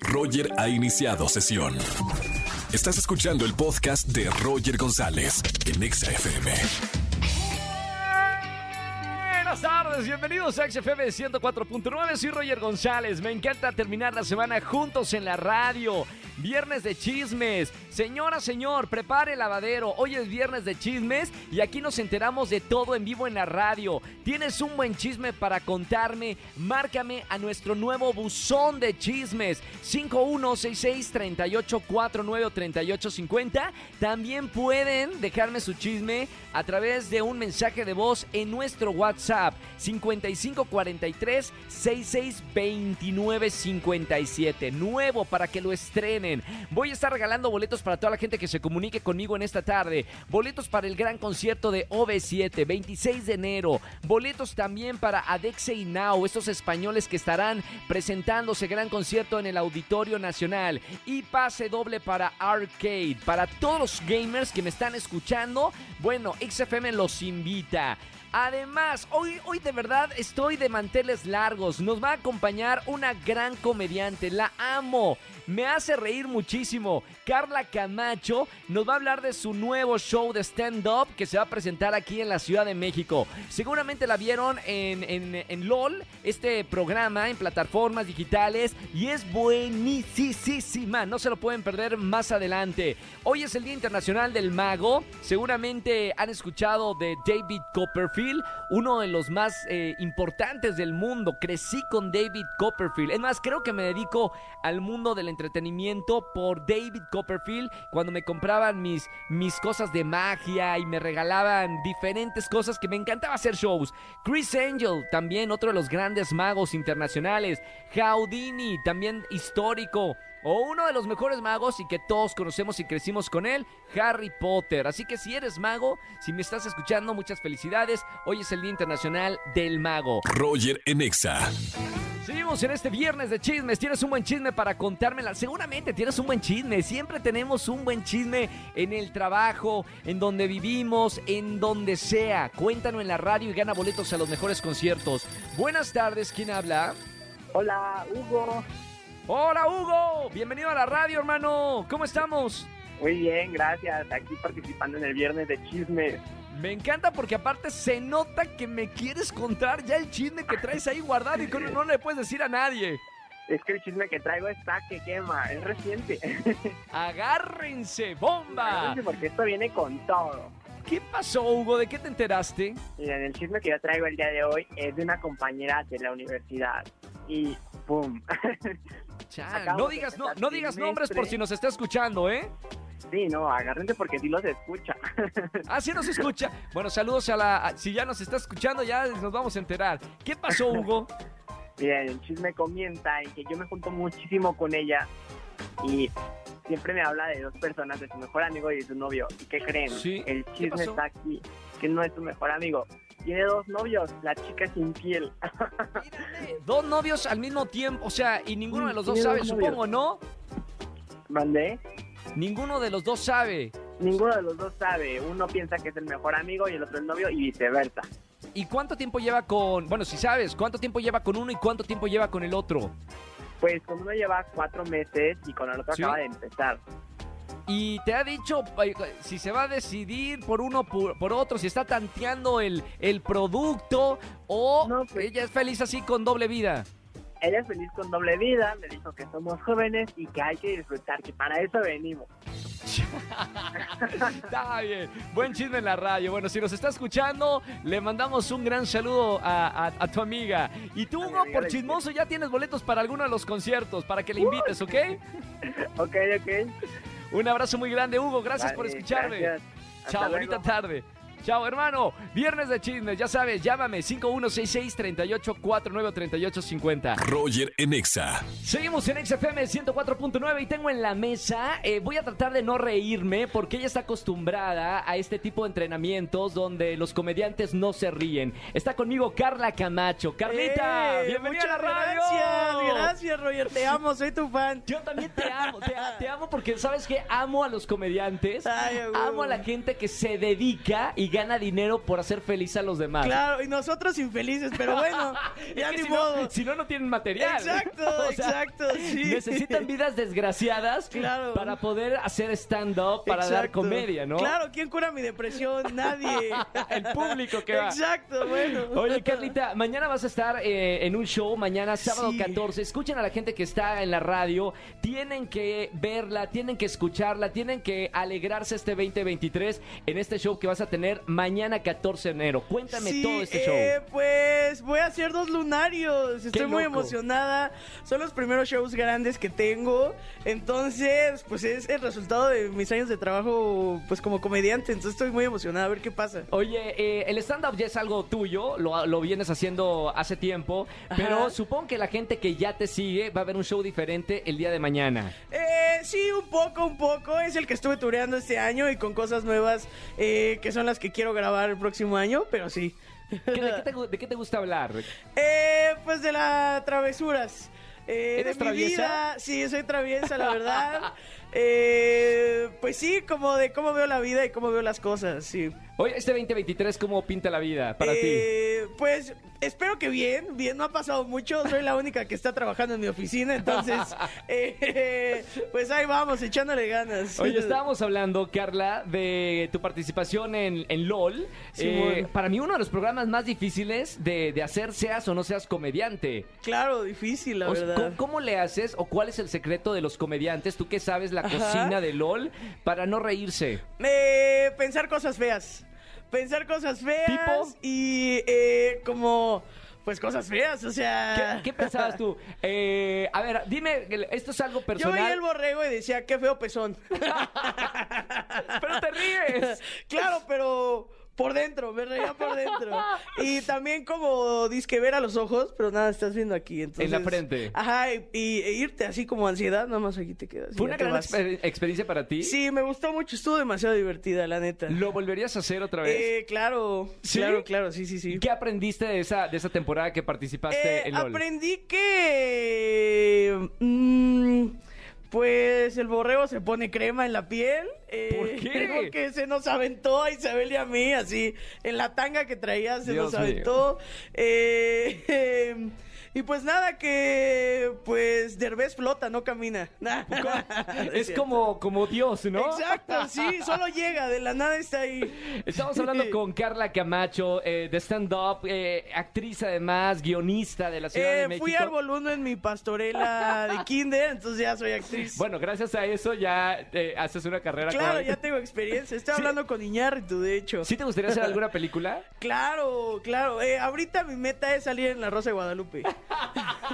Roger ha iniciado sesión. Estás escuchando el podcast de Roger González en Exa FM. Buenas tardes, bienvenidos a XFM 104.9, soy Roger González, me encanta terminar la semana juntos en la radio. Viernes de chismes. Señora, señor, prepare el lavadero. Hoy es viernes de chismes y aquí nos enteramos de todo en vivo en la radio. ¿Tienes un buen chisme para contarme? Márcame a nuestro nuevo buzón de chismes. 5166-3849-3850. También pueden dejarme su chisme a través de un mensaje de voz en nuestro WhatsApp. 5543-662957. Nuevo para que lo estrenen. Voy a estar regalando boletos para toda la gente que se comunique conmigo en esta tarde. Boletos para el gran concierto de OV7, 26 de enero. Boletos también para Adexe y Now, estos españoles que estarán presentándose gran concierto en el Auditorio Nacional. Y pase doble para Arcade. Para todos los gamers que me están escuchando, bueno, XFM los invita. Además, hoy, hoy de verdad estoy de manteles largos. Nos va a acompañar una gran comediante. La amo. Me hace reír muchísimo. Carla Camacho nos va a hablar de su nuevo show de stand-up que se va a presentar aquí en la Ciudad de México. Seguramente la vieron en, en LOL, este programa en plataformas digitales. Y es buenísima. No se lo pueden perder más adelante. Hoy es el Día Internacional del Mago. Seguramente han escuchado de David Copperfield, uno de los más eh, importantes del mundo. Crecí con David Copperfield. Es más, creo que me dedico al mundo del entretenimiento por David Copperfield cuando me compraban mis, mis cosas de magia y me regalaban diferentes cosas que me encantaba hacer shows. Chris Angel, también otro de los grandes magos internacionales. Houdini, también histórico. O uno de los mejores magos y que todos conocemos y crecimos con él, Harry Potter. Así que si eres mago, si me estás escuchando, muchas felicidades. Hoy es el Día Internacional del Mago. Roger Enexa. Seguimos en este viernes de chismes. ¿Tienes un buen chisme para contármela? Seguramente tienes un buen chisme. Siempre tenemos un buen chisme en el trabajo, en donde vivimos, en donde sea. Cuéntanos en la radio y gana boletos a los mejores conciertos. Buenas tardes, ¿quién habla? Hola, Hugo. Hola, Hugo. Bienvenido a la radio, hermano. ¿Cómo estamos? Muy bien, gracias. Aquí participando en el viernes de chismes. Me encanta porque aparte se nota que me quieres contar ya el chisme que traes ahí guardado y que no le puedes decir a nadie. Es que el chisme que traigo está que quema, es reciente. Agárrense, bomba. Agárrense porque esto viene con todo. ¿Qué pasó, Hugo? ¿De qué te enteraste? Miren, el chisme que yo traigo el día de hoy es de una compañera de la universidad. Y ¡pum! no digas, no, no digas nombres por si nos está escuchando, ¿eh? Sí, no, agárrense porque sí los escucha. ah, sí nos escucha. Bueno, saludos a la... Si ya nos está escuchando, ya nos vamos a enterar. ¿Qué pasó, Hugo? Bien, el chisme comienza en que yo me junto muchísimo con ella y siempre me habla de dos personas, de su mejor amigo y de su novio. ¿Y qué creen? Sí. El chisme está aquí, que no es su mejor amigo. Tiene dos novios, la chica es infiel. dos novios al mismo tiempo, o sea, y ninguno de los dos sabe, supongo, ¿no? ¿Mandé? Ninguno de los dos sabe. Ninguno de los dos sabe. Uno piensa que es el mejor amigo y el otro el novio y viceversa. ¿Y cuánto tiempo lleva con, bueno, si sabes, cuánto tiempo lleva con uno y cuánto tiempo lleva con el otro? Pues con uno lleva cuatro meses y con el otro acaba de empezar. Y te ha dicho si se va a decidir por uno por, por otro, si está tanteando el, el producto o pues ella es feliz así con doble vida. Ella es feliz con doble vida, me dijo que somos jóvenes y que hay que disfrutar, que para eso venimos. Está bien. Buen chisme en la radio. Bueno, si nos está escuchando, le mandamos un gran saludo a, tu amiga. Y tú, Hugo, por chismoso, ya tienes boletos para alguno de los conciertos, para que le invites, ¿ok? ok, ok. Un abrazo muy grande, Hugo. Gracias por escucharme. Chao, bonita tarde. Chao, hermano. Viernes de chismes, ya sabes, llámame 5166-3849-3850. Roger en Exa. Seguimos en XFM 104.9 y tengo en la mesa, eh, voy a tratar de no reírme porque ella está acostumbrada a este tipo de entrenamientos donde los comediantes no se ríen. Está conmigo Carla Camacho. Carlita, eh, bienvenida a la radio. Gracias, gracias, Roger. Te amo, soy tu fan. Yo también te amo, te, amo porque sabes que amo a los comediantes. amo a la gente que se dedica y y gana dinero por hacer feliz a los demás. Claro, y nosotros infelices, pero bueno, ya ni si modo. No, si no, no tienen material. Exacto, O sea, exacto, sí. Necesitan vidas desgraciadas Claro. para poder hacer stand-up, para dar comedia, ¿no? Claro, ¿quién cura mi depresión? Nadie. El público que va. Exacto, bueno. Oye, Carlita, mañana vas a estar eh, en un show, mañana sábado Sí. 14. Escuchen a la gente que está en la radio. Tienen que verla, tienen que escucharla, tienen que alegrarse este 2023 en este show que vas a tener mañana 14 de enero. Cuéntame Sí, todo este eh, show. Pues voy a hacer dos lunarios. Estoy muy emocionada. Son los primeros shows grandes que tengo. Entonces, pues es el resultado de mis años de trabajo pues como comediante. Entonces estoy muy emocionada a ver qué pasa. Oye, eh, el stand-up ya es algo tuyo, lo, lo vienes haciendo hace tiempo, pero supongo que la gente que ya te sigue va a ver un show diferente el día de mañana. Eh, sí, un poco, un poco. Es el que estuve tureando este año y con cosas nuevas eh, que son las que quiero grabar el próximo año, pero sí. ¿Qué- de, qué te, de qué te gusta hablar? Eh, pues de las travesuras. Eh, de ¿Eres mi traviesa? vida, sí, soy traviesa, la verdad. Eh, pues sí, como de cómo veo la vida y cómo veo las cosas, sí. Oye, este 2023, ¿cómo pinta la vida para ti? Eh, Pues espero que bien, bien, no ha pasado mucho, soy la única que está trabajando en mi oficina, entonces, eh, pues ahí vamos, echándole ganas. Oye, estábamos hablando, Carla, de tu participación en, en LOL. Sí, Eh, bueno. Para mí, uno de los programas más difíciles de, de hacer, seas o no seas comediante. Claro, difícil, la O sea, verdad. ¿cómo, cómo le haces o cuál es el secreto de los comediantes? Tú que sabes la Ajá. cocina de LOL para no reírse. Eh, pensar cosas feas. Pensar cosas feas ¿Tipo? y eh, como pues cosas feas, o sea. ¿Qué, qué pensabas tú? Eh, a ver, dime, esto es algo Yo personal. veía el borrego y decía, qué feo pezón. Pero te ríes. claro, pero por dentro, me reía por dentro. Y también como disque ver a los ojos, pero nada, estás viendo aquí. Entonces, En la frente. Ajá, y, y- e irte así como ansiedad, nada más aquí te quedas. ¿Fue una gran exper- experiencia para ti? Sí, me gustó mucho, estuvo demasiado divertida, la neta. ¿Lo volverías a hacer otra vez? Eh, claro, ¿Sí? claro, claro, sí, sí, sí. ¿Qué aprendiste de esa, de esa temporada que participaste Eh, en LOL? aprendí que. mm, pues el borrego se pone crema en la piel. eh, ¿Por qué? Porque se nos aventó a Isabel y a mí, así, en la tanga que traía se Dios nos aventó. Eh, em, y pues nada, que pues Derbez flota, no camina. es como, como Dios, ¿no? Exacto, sí, solo llega, de la nada está ahí. Estamos hablando con Carla Camacho, eh, de stand-up, eh, actriz además, guionista de la Ciudad de Eh, México. fui arbolundo en mi pastorela de kinder, entonces ya soy actriz. Bueno, gracias a eso ya eh, haces una carrera. Claro, con- ya tengo experiencia. Estoy Sí. hablando con Iñárritu, de hecho. ¿Sí te gustaría hacer alguna película? Claro, claro. Eh, ahorita mi meta es salir en La Rosa de Guadalupe.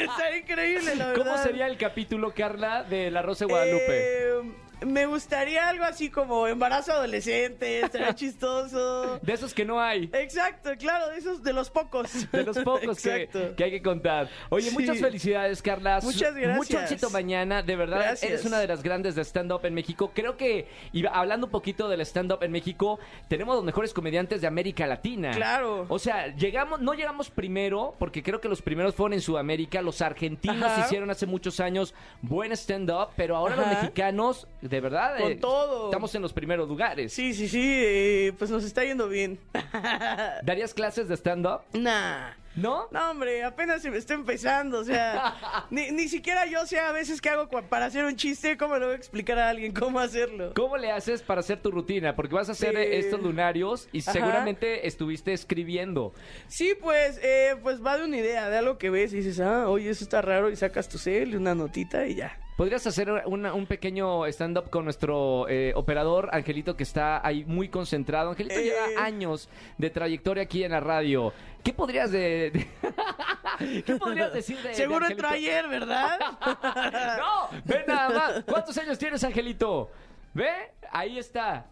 Está increíble, la verdad. ¿Cómo sería el capítulo, Carla, de La Rosa de Guadalupe? Eh, me gustaría algo así como embarazo adolescente, estaría chistoso. De esos que no hay. Exacto, claro, de esos de los pocos. De los pocos que, que hay que contar. Oye, Sí. muchas felicidades, Carla. Muchas gracias. Mucho éxito mañana. De verdad, Gracias. eres una de las grandes de stand-up en México. Creo que, y hablando un poquito del stand-up en México, tenemos los mejores comediantes de América Latina. Claro. O sea, llegamos, no llegamos primero, porque creo que los primeros fueron en Sudamérica. Los argentinos Ajá. hicieron hace muchos años buen stand-up, pero ahora los mexicanos, de verdad, Con eh, todo. estamos en los primeros lugares. Sí, sí, sí, eh, pues nos está yendo bien. ¿Darías clases de stand-up? nah. ¿No? No, hombre, apenas se me está empezando, o sea, ni, ni siquiera yo sé a veces qué hago para hacer un chiste, cómo le voy a explicar a alguien cómo hacerlo. ¿Cómo le haces para hacer tu rutina? Porque vas a hacer Sí. eh, estos lunarios y Ajá. seguramente estuviste escribiendo. Sí, pues, eh, pues va de una idea, de algo que ves y dices, ah, oye, eso está raro, y sacas tu cel y una notita y ya. ¿Podrías hacer una- un pequeño stand-up con nuestro eh, operador, Angelito, que está ahí muy concentrado? Angelito Eh. lleva años de trayectoria aquí en la radio. ¿Qué podrías de... de- ¿Qué podrías decir de... de Seguro Angelito? entró ayer, ¿verdad? No, ve nada más. ¿Cuántos años tienes, Angelito? ¿Ve? Ahí está.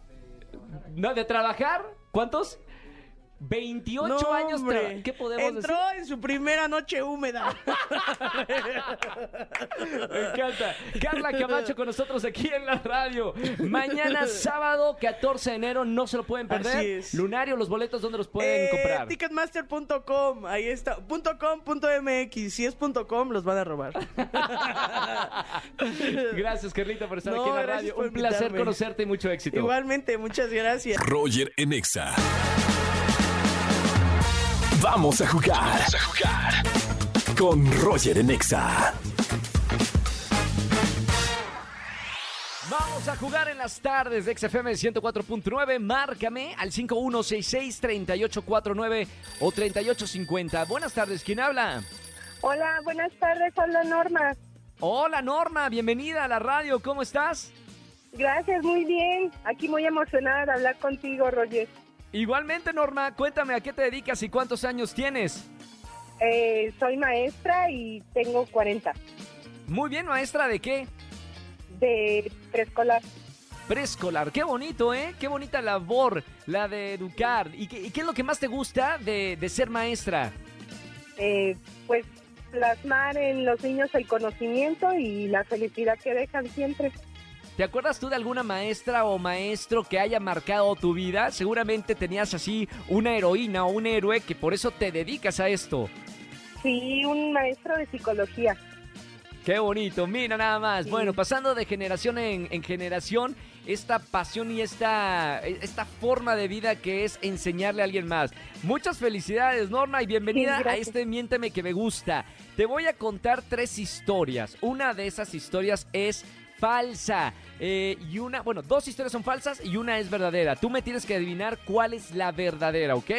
¿No? ¿De trabajar? ¿Cuántos? 28 No, años. ¿Qué podemos Entró decir? en su primera noche húmeda. Me encanta. Carla Camacho con nosotros aquí en la radio. Mañana sábado 14 de enero, no se lo pueden perder. Así es. Lunario, los boletos, ¿dónde los pueden Eh, comprar? Ticketmaster.com, ahí está. Punto .com, punto .mx. Si es punto .com, los van a robar. Gracias, Carlita, por estar No, aquí en la radio. Un placer conocerte y mucho éxito. Igualmente, muchas gracias. Roger en Exa. Vamos a jugar. Vamos a jugar. Con Roger en Exa. Vamos a jugar en las tardes de XFM 104.9. Márcame al 5166-3849 o 3850. Buenas tardes, ¿quién habla? Hola, buenas tardes, hola Norma. Hola Norma, bienvenida a la radio, ¿cómo estás? Gracias, muy bien. Aquí muy emocionada de hablar contigo, Roger. Igualmente Norma, cuéntame a qué te dedicas y cuántos años tienes. Eh, soy maestra y tengo 40 Muy bien, maestra, ¿de qué? de preescolar. Preescolar, qué bonito, ¿eh? Qué bonita labor la de educar. ¿Y qué, y qué es lo que más te gusta de, de ser maestra? Eh, pues plasmar en los niños el conocimiento y la felicidad que dejan siempre. ¿Te acuerdas tú de alguna maestra o maestro que haya marcado tu vida? Seguramente tenías así una heroína o un héroe que por eso te dedicas a esto. Sí, un maestro de psicología. Qué bonito, mira nada más. Sí. Bueno, pasando de generación en, en generación, esta pasión y esta, esta forma de vida que es enseñarle a alguien más. Muchas felicidades, Norma, y bienvenida Sí, a este Miénteme que me gusta. Te voy a contar tres historias. Una de esas historias es falsa. Eh, y una, bueno, dos historias son falsas y una es verdadera. Tú me tienes que adivinar cuál es la verdadera, ¿ok?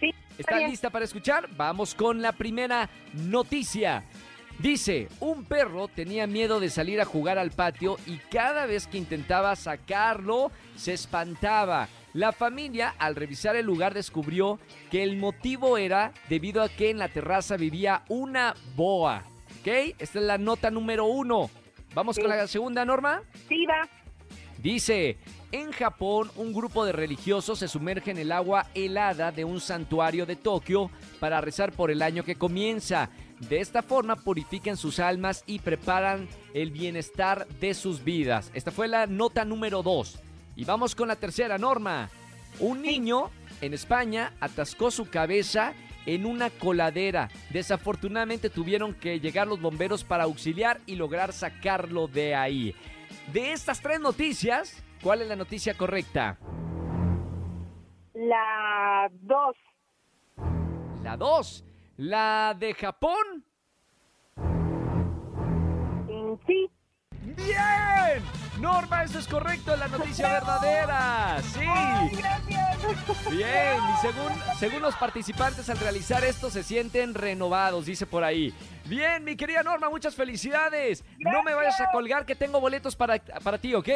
Sí, ¿Estás lista para escuchar? Vamos con la primera noticia. Dice, un perro tenía miedo de salir a jugar al patio y cada vez que intentaba sacarlo se espantaba. La familia al revisar el lugar descubrió que el motivo era debido a que en la terraza vivía una boa. ¿Ok? Esta es la nota número uno. Vamos con la segunda norma. sí, va. Dice, en Japón un grupo de religiosos se sumerge en el agua helada de un santuario de Tokio para rezar por el año que comienza. De esta forma purifican sus almas y preparan el bienestar de sus vidas. Esta fue la nota número 2. Y vamos con la tercera norma. Un niño en España atascó su cabeza en una coladera. Desafortunadamente tuvieron que llegar los bomberos para auxiliar y lograr sacarlo de ahí. De estas tres noticias, ¿cuál es la noticia correcta? La 2. La 2. La de Japón. Sí, ¡Bien! Norma, eso es correcto, la noticia verdadera. Sí. gracias. Bien, y según, según los participantes al realizar esto se sienten renovados, dice por ahí. Bien, mi querida Norma, muchas felicidades. No me vayas a colgar que tengo boletos para, para ti, ¿ok?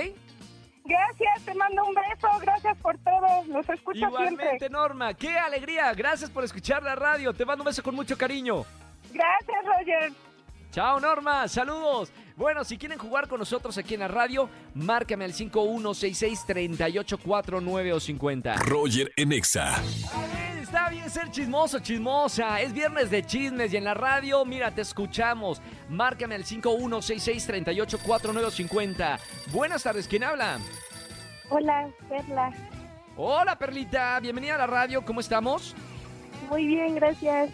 Gracias, te mando un beso. Gracias por todo. Los escucho Igualmente, siempre. Norma, qué alegría. Gracias por escuchar la radio. Te mando un beso con mucho cariño. Gracias, Roger. Chao Norma, saludos. Bueno, si quieren jugar con nosotros aquí en la radio, márcame al 5166-3849 o 50. Roger en Exa. Ay, Está bien ser chismoso, chismosa. Es viernes de chismes y en la radio, mira, te escuchamos. Márcame al 5166-3849 o 50. Buenas tardes, ¿quién habla? Hola, Perla. Hola, Perlita. Bienvenida a la radio. ¿Cómo estamos? Muy bien, gracias.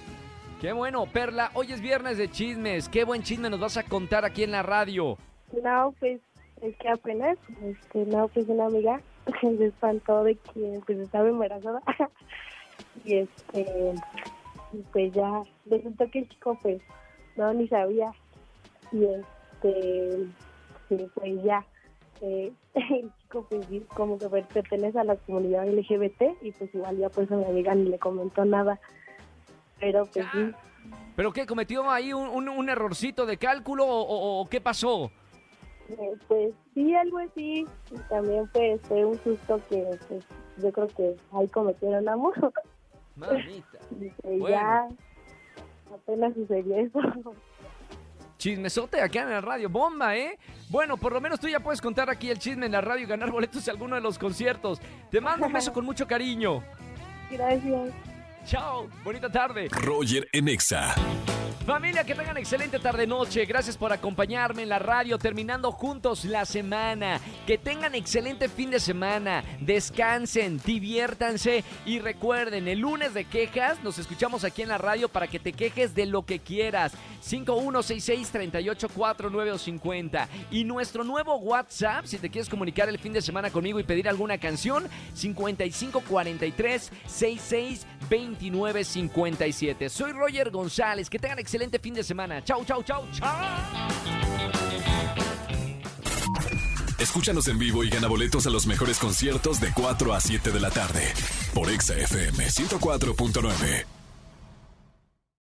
Qué bueno, Perla. Hoy es viernes de chismes. Qué buen chisme nos vas a contar aquí en la radio. No, pues es que apenas, este, no, pues una amiga se espantó de que pues estaba embarazada y este, pues ya resultó que el chico pues no ni sabía y este, pues ya eh, el chico pues como que pertenece a la comunidad LGBT y pues igual ya pues a mi amiga ni le comentó nada, pero pues sí. ¿Pero qué? ¿Cometió ahí un, un- un errorcito de cálculo o, o- o qué pasó? Eh, Pues sí, algo así. Y también pues fue un susto que pues, yo creo que ahí cometieron amor. Mamita. Y Bueno. ya apenas sucedió eso. Chismesote acá en la radio, bomba, ¿eh? Bueno, por lo menos tú ya puedes contar aquí el chisme en la radio y ganar boletos a alguno de los conciertos. Te mando un beso con mucho cariño. Gracias. Chao, bonita tarde. Roger en Exa. Familia, que tengan excelente tarde-noche. Gracias por acompañarme en la radio, terminando juntos la semana. Que tengan excelente fin de semana. Descansen, diviértanse y recuerden, el lunes de quejas nos escuchamos aquí en la radio para que te quejes de lo que quieras. 5166-384950. Y nuestro nuevo WhatsApp, si te quieres comunicar el fin de semana conmigo y pedir alguna canción, 5543-662957. Soy Roger González. Que tengan excelente fin de semana. Chau, chau, chau, chau. Escúchanos en vivo y gana boletos a los mejores conciertos de 4 a 7 de la tarde por Exa FM 104.9.